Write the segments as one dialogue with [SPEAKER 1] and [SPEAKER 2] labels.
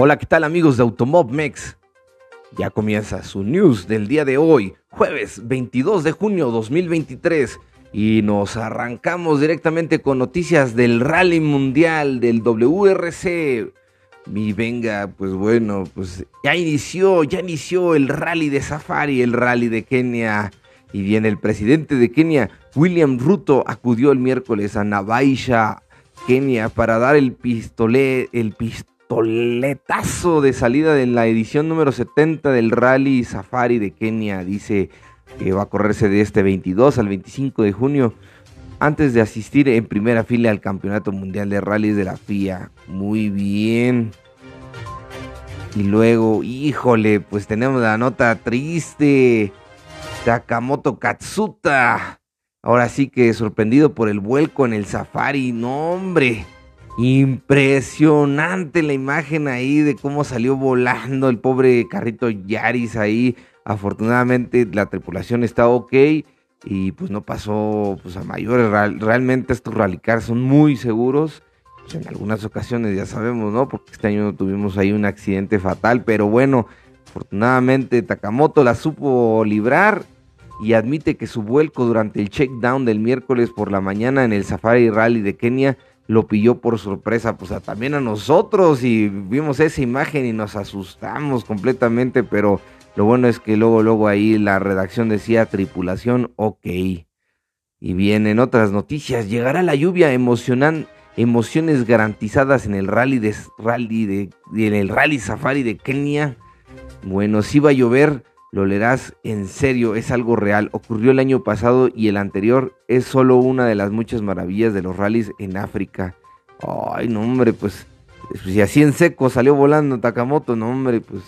[SPEAKER 1] Hola, ¿qué tal amigos de Automobmex? Ya comienza su news del día de hoy, jueves 22 de junio 2023, y nos arrancamos directamente con noticias del Rally Mundial del WRC. Y venga, pues bueno, pues ya inició, ya inició el rally de Safari, el rally de Kenia. Y bien, el presidente de Kenia, William Ruto, acudió el miércoles a Navaisha, Kenia, para dar el, pistole, el pistoletazo de salida de la edición número 70 del Rally Safari de Kenia. Dice que va a correrse de este 22 al 25 de junio, antes de asistir en primera fila al Campeonato Mundial de Rallys de la FIA. Muy bien. Y luego, híjole, pues tenemos la nota triste. Takamoto Katsuta. Ahora sí que sorprendido por el vuelco en el safari. No, hombre. Impresionante la imagen ahí de cómo salió volando el pobre carrito Yaris ahí. Afortunadamente la tripulación está ok y pues no pasó pues a mayores. Realmente estos rallycars son muy seguros. Pues, en algunas ocasiones ya sabemos, ¿no? Porque este año tuvimos ahí un accidente fatal, pero bueno, afortunadamente Takamoto la supo librar y admite que su vuelco durante el checkdown del miércoles por la mañana en el Safari Rally de Kenia lo pilló por sorpresa, pues también a nosotros y vimos esa imagen y nos asustamos completamente, pero lo bueno es que luego, luego ahí la redacción decía tripulación, ok. Y bien, en otras noticias, llegará la lluvia emocionante emociones garantizadas en el rally de rally de, en el rally safari de Kenia. Bueno, si va a llover, lo leerás en serio, es algo real. Ocurrió el año pasado y el anterior es solo una de las muchas maravillas de los rallies en África. Ay, no, hombre, pues, si así en seco salió volando Takamoto, no, hombre, pues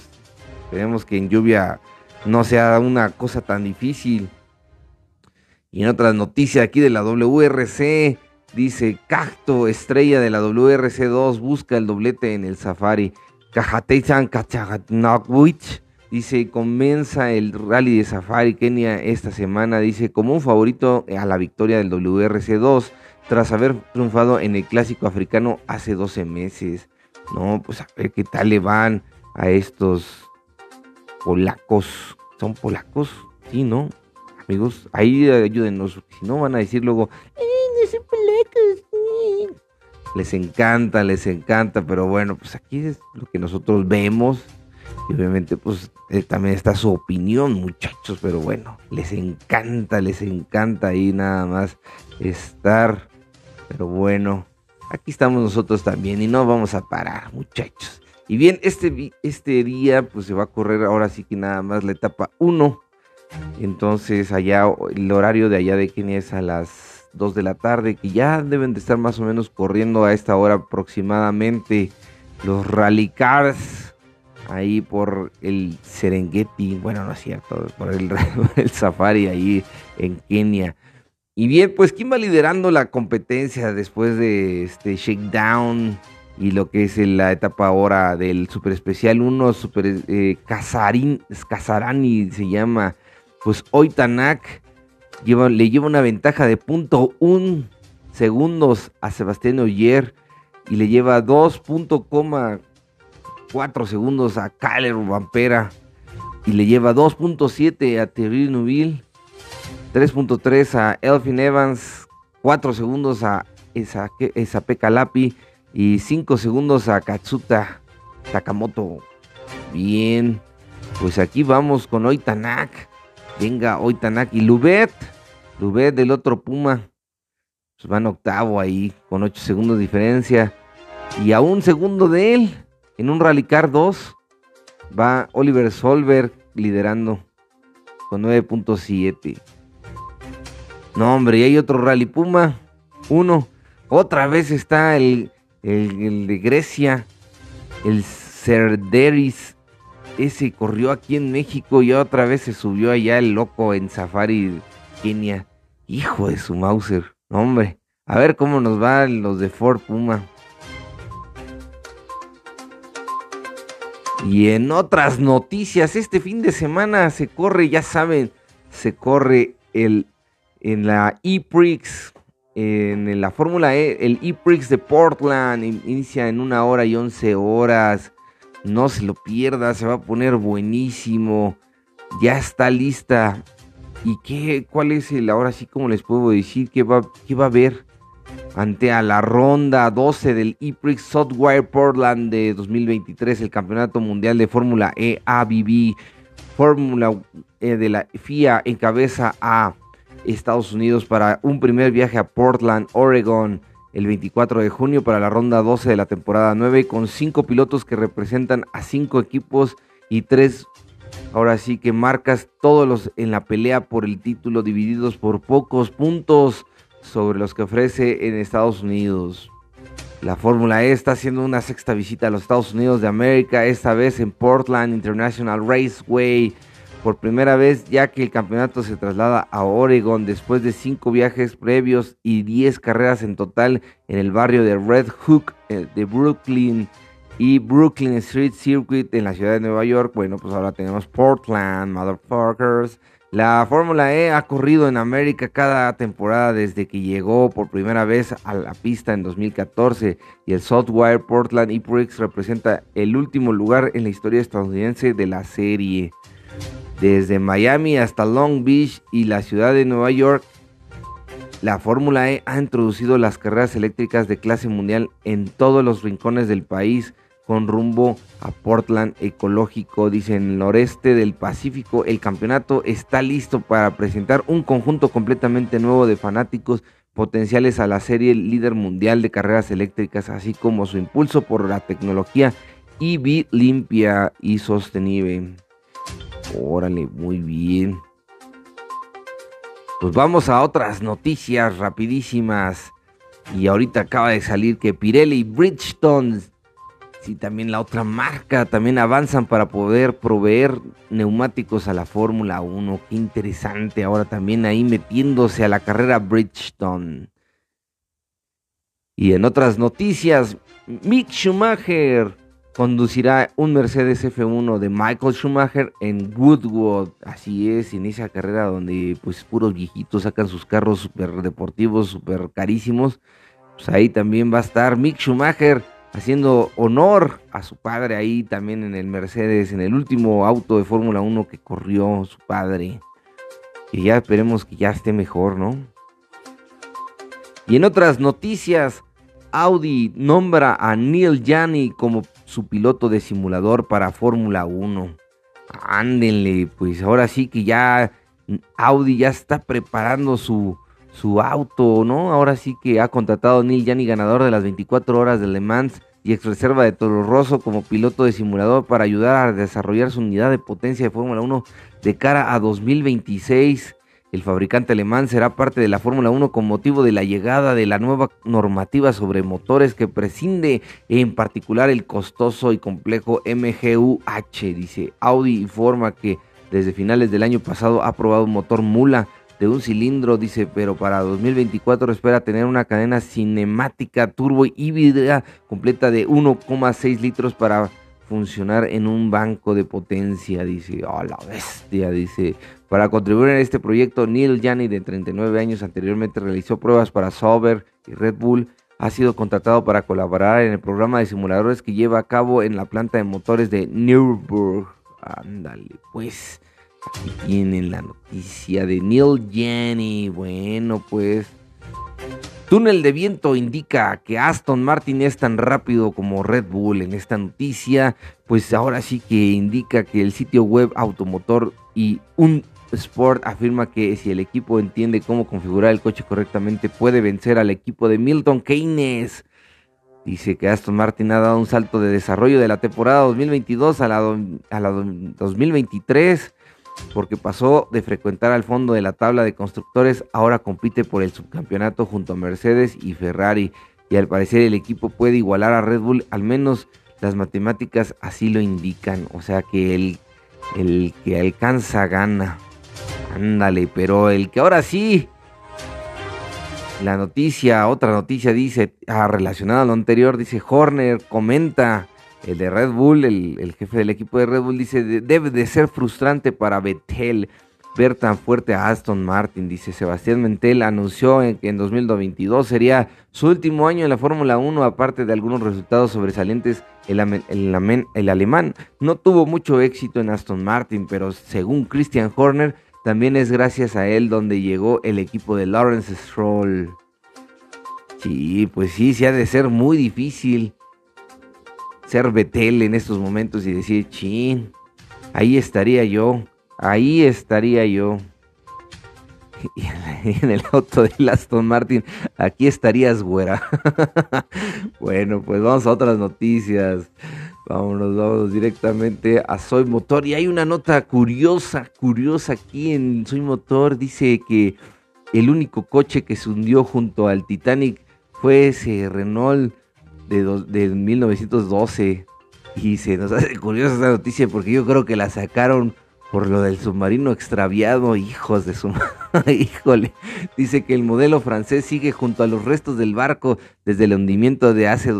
[SPEAKER 1] esperemos que en lluvia no sea una cosa tan difícil. Y en otras noticias aquí de la WRC, dice Cacto, estrella de la WRC2, busca el doblete en el Safari. Kajateisan Kachagatnawich Dice, comienza el rally de Safari Kenia esta semana. Dice, como un favorito a la victoria del WRC2 tras haber triunfado en el clásico africano hace 12 meses. No, pues a ver qué tal le van a estos polacos. ¿Son polacos? Sí, ¿no? Amigos, ahí ayúdenos. Si no, van a decir luego, ¡eh, no son polacos! Les encanta, les encanta, pero bueno, pues aquí es lo que nosotros vemos y obviamente, pues eh, también está su opinión, muchachos, pero bueno, les encanta, les encanta ahí nada más estar. Pero bueno, aquí estamos nosotros también y no vamos a parar, muchachos. Y bien, este, este día pues se va a correr ahora sí que nada más la etapa 1. Entonces allá, el horario de allá de Kenia es a las 2 de la tarde, que ya deben de estar más o menos corriendo a esta hora aproximadamente los rally cars ahí por el Serengeti, bueno, no es cierto, por el, Safari ahí en Kenia. Y bien, pues, ¿quién va liderando la competencia después de este Shakedown y lo que es la etapa ahora del Super Especial 1, Super eh, se llama? Pues hoy Tanak le lleva una ventaja de punto un segundos a Sebastián Oyer y le lleva 2.4 4 segundos a Kyler Vampera y le lleva 2.7 a Thierry Nubil, 3.3 a Elfin Evans, 4 segundos a Esape Kalapi y 5 segundos a Katsuta Takamoto. Bien, pues aquí vamos con Oitanak. Venga, Oitanak y Lubet. Lubet del otro Puma. Pues van octavo ahí con 8 segundos de diferencia. Y a un segundo de él, en un Rallycar 2 va Oliver Solberg liderando con 9.7. No, hombre, y hay otro Rally Puma 1. Otra vez está el, el, de Grecia, el Cerderis. Ese corrió aquí en México y otra vez se subió allá el loco en Safari Kenia. Hijo de su Mauser. hombre, a ver cómo nos va los de Ford Puma. Y en otras noticias, este fin de semana se corre, ya saben, se corre el en la E-Prix, en la Fórmula E, el E-Prix de Portland, inicia en una hora y once horas. No se lo pierda, se va a poner buenísimo. Ya está lista. ¿Y qué? ¿Cuál es el ahora sí como les puedo decir? ¿Qué va, qué va a haber? Ante a la ronda 12 del ePrix Software Portland de 2023, el Campeonato Mundial de Fórmula E ABB, Fórmula e de la FIA encabeza a Estados Unidos para un primer viaje a Portland, Oregon, el 24 de junio para la ronda 12 de la temporada 9, con cinco pilotos que representan a cinco equipos y tres, ahora sí que marcas, todos los en la pelea por el título divididos por pocos puntos sobre los que ofrece en Estados Unidos. La Fórmula E está haciendo una sexta visita a los Estados Unidos de América, esta vez en Portland International Raceway, por primera vez ya que el campeonato se traslada a Oregon después de cinco viajes previos y diez carreras en total en el barrio de Red Hook eh, de Brooklyn y Brooklyn Street Circuit en la ciudad de Nueva York. Bueno, pues ahora tenemos Portland, Motherfuckers. La Fórmula E ha corrido en América cada temporada desde que llegó por primera vez a la pista en 2014 y el Software Portland E-Prix representa el último lugar en la historia estadounidense de la serie. Desde Miami hasta Long Beach y la ciudad de Nueva York, la Fórmula E ha introducido las carreras eléctricas de clase mundial en todos los rincones del país con rumbo a Portland Ecológico. Dice en el noreste del Pacífico, el campeonato está listo para presentar un conjunto completamente nuevo de fanáticos potenciales a la serie líder mundial de carreras eléctricas, así como su impulso por la tecnología EV limpia y sostenible. Órale, muy bien. Pues vamos a otras noticias rapidísimas. Y ahorita acaba de salir que Pirelli y Bridgestone Sí, también la otra marca, también avanzan para poder proveer neumáticos a la Fórmula 1. Qué interesante, ahora también ahí metiéndose a la carrera Bridgestone. Y en otras noticias, Mick Schumacher conducirá un Mercedes F1 de Michael Schumacher en Woodwood. Así es, en esa carrera donde pues puros viejitos sacan sus carros super deportivos, super carísimos. Pues ahí también va a estar Mick Schumacher haciendo honor a su padre ahí también en el Mercedes, en el último auto de Fórmula 1 que corrió su padre. Y ya esperemos que ya esté mejor, ¿no? Y en otras noticias, Audi nombra a Neil Jani como su piloto de simulador para Fórmula 1. Ándenle, pues ahora sí que ya Audi ya está preparando su, su auto, ¿no? Ahora sí que ha contratado a Neil Yanni, ganador de las 24 horas de Le Mans y ex reserva de Toro Rosso como piloto de simulador para ayudar a desarrollar su unidad de potencia de Fórmula 1 de cara a 2026. El fabricante alemán será parte de la Fórmula 1 con motivo de la llegada de la nueva normativa sobre motores que prescinde en particular el costoso y complejo MGUH. Dice Audi informa que desde finales del año pasado ha aprobado un motor mula de un cilindro, dice, pero para 2024 espera tener una cadena cinemática turbo híbrida completa de 1,6 litros para funcionar en un banco de potencia, dice, oh la bestia, dice, para contribuir en este proyecto, Neil Yanni, de 39 años, anteriormente realizó pruebas para Sauber y Red Bull, ha sido contratado para colaborar en el programa de simuladores que lleva a cabo en la planta de motores de Nürburgring. Ándale, pues. Tienen la noticia de Neil Jenny. Bueno, pues. Túnel de viento indica que Aston Martin es tan rápido como Red Bull en esta noticia. Pues ahora sí que indica que el sitio web Automotor y un Sport afirma que si el equipo entiende cómo configurar el coche correctamente puede vencer al equipo de Milton Keynes. Dice que Aston Martin ha dado un salto de desarrollo de la temporada 2022 a la, a la 2023 porque pasó de frecuentar al fondo de la tabla de constructores, ahora compite por el subcampeonato junto a Mercedes y Ferrari, y al parecer el equipo puede igualar a Red Bull, al menos las matemáticas así lo indican, o sea que el, el que alcanza gana. Ándale, pero el que ahora sí la noticia, otra noticia dice, ah, relacionada a lo anterior, dice Horner, comenta el de Red Bull, el, jefe del equipo de Red Bull, dice, debe de ser frustrante para Vettel ver tan fuerte a Aston Martin. Dice, Sebastián Mentel anunció que en 2022 sería su último año en la Fórmula 1, aparte de algunos resultados sobresalientes el, alemán no tuvo mucho éxito en Aston Martin, pero según Christian Horner, también es gracias a él donde llegó el equipo de Lawrence Stroll. Sí, pues sí, se ha de ser muy difícil ser Betel en estos momentos y decir, chin, ahí estaría yo, ahí estaría yo. Y en el auto de Aston Martin, aquí estarías, güera. bueno, pues vamos a otras noticias. Vámonos, vamos directamente a Soy Motor. Y hay una nota curiosa, curiosa aquí en Soy Motor. Dice que el único coche que se hundió junto al Titanic fue ese Renault de, de 1912. Y se nos hace curiosa esta noticia porque yo creo que la sacaron por lo del submarino extraviado, hijos de su híjole. Dice que el modelo francés sigue junto a los restos del barco desde el hundimiento de hace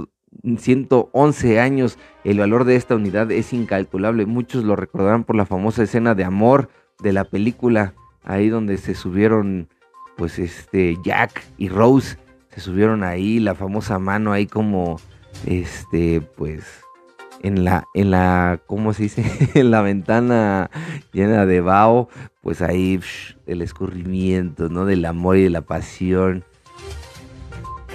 [SPEAKER 1] 111 años. El valor de esta unidad es incalculable. Muchos lo recordarán por la famosa escena de amor de la película, ahí donde se subieron pues este Jack y Rose se subieron ahí, la famosa mano ahí como este pues en la, en la, ¿cómo se dice? en la ventana llena de vaho, pues ahí el escurrimiento, ¿no? Del amor y de la pasión.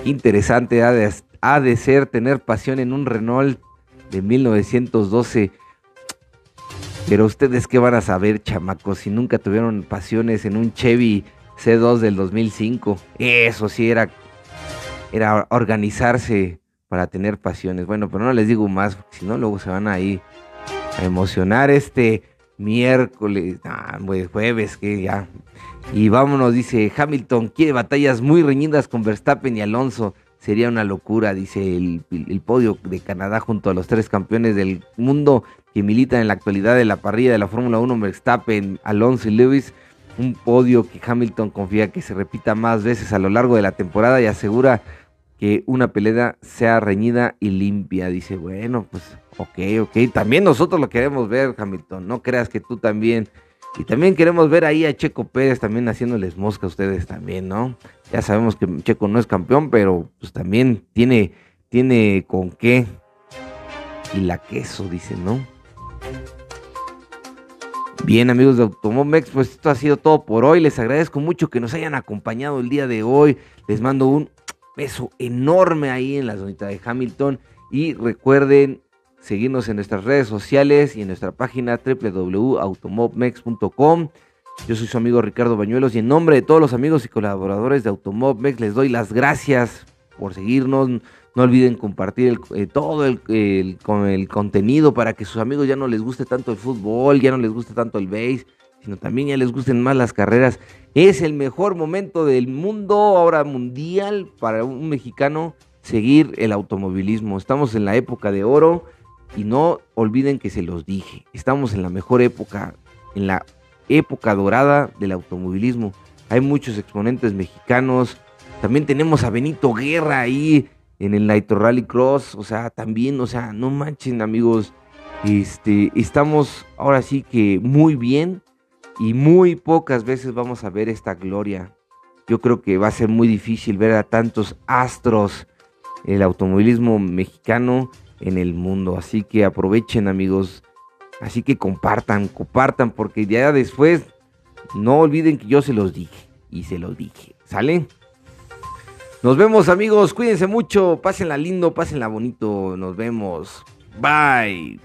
[SPEAKER 1] interesante ha de, ha de ser tener pasión en un Renault de 1912. Pero ustedes qué van a saber, chamacos, si nunca tuvieron pasiones en un Chevy C2 del 2005. Eso sí era, era organizarse para tener pasiones. Bueno, pero no les digo más, porque si no, luego se van ahí a emocionar este miércoles, ah, jueves, que ya. Y vámonos, dice Hamilton, quiere batallas muy reñidas con Verstappen y Alonso. Sería una locura, dice el, el, podio de Canadá junto a los tres campeones del mundo que militan en la actualidad de la parrilla de la Fórmula 1, Verstappen, Alonso y Lewis. Un podio que Hamilton confía que se repita más veces a lo largo de la temporada y asegura que una pelea sea reñida y limpia. Dice, bueno, pues ok, ok. También nosotros lo queremos ver, Hamilton. No creas que tú también. Y también queremos ver ahí a Checo Pérez también haciéndoles mosca a ustedes también, ¿no? Ya sabemos que Checo no es campeón, pero pues también tiene, tiene con qué. Y la queso, dice, ¿no? Bien, amigos de Automomex, pues esto ha sido todo por hoy. Les agradezco mucho que nos hayan acompañado el día de hoy. Les mando un beso enorme ahí en la zonita de Hamilton. Y recuerden seguirnos en nuestras redes sociales y en nuestra página www.automobmex.com. Yo soy su amigo Ricardo Bañuelos y en nombre de todos los amigos y colaboradores de Automobmex les doy las gracias por seguirnos. No olviden compartir eh, todo el, con el contenido para que sus amigos ya no les guste tanto el fútbol, ya no les guste tanto el base, sino también ya les gusten más las carreras. Es el mejor momento del mundo, ahora mundial, para un mexicano seguir el automovilismo. Estamos en la época de oro y no olviden que se los dije. Estamos en la mejor época, en la época dorada del automovilismo. Hay muchos exponentes mexicanos. También tenemos a Benito Guerra ahí en el Nitro Rally Cross. O sea, también, o sea, no manchen amigos. Este, estamos ahora sí que muy bien y muy pocas veces vamos a ver esta gloria. Yo creo que va a ser muy difícil ver a tantos astros el automovilismo mexicano en el mundo. Así que aprovechen amigos. Así que compartan, compartan, porque ya después no olviden que yo se los dije. Y se los dije. ¿Sale? Nos vemos amigos, cuídense mucho, pásenla lindo, pásenla bonito. Nos vemos. Bye.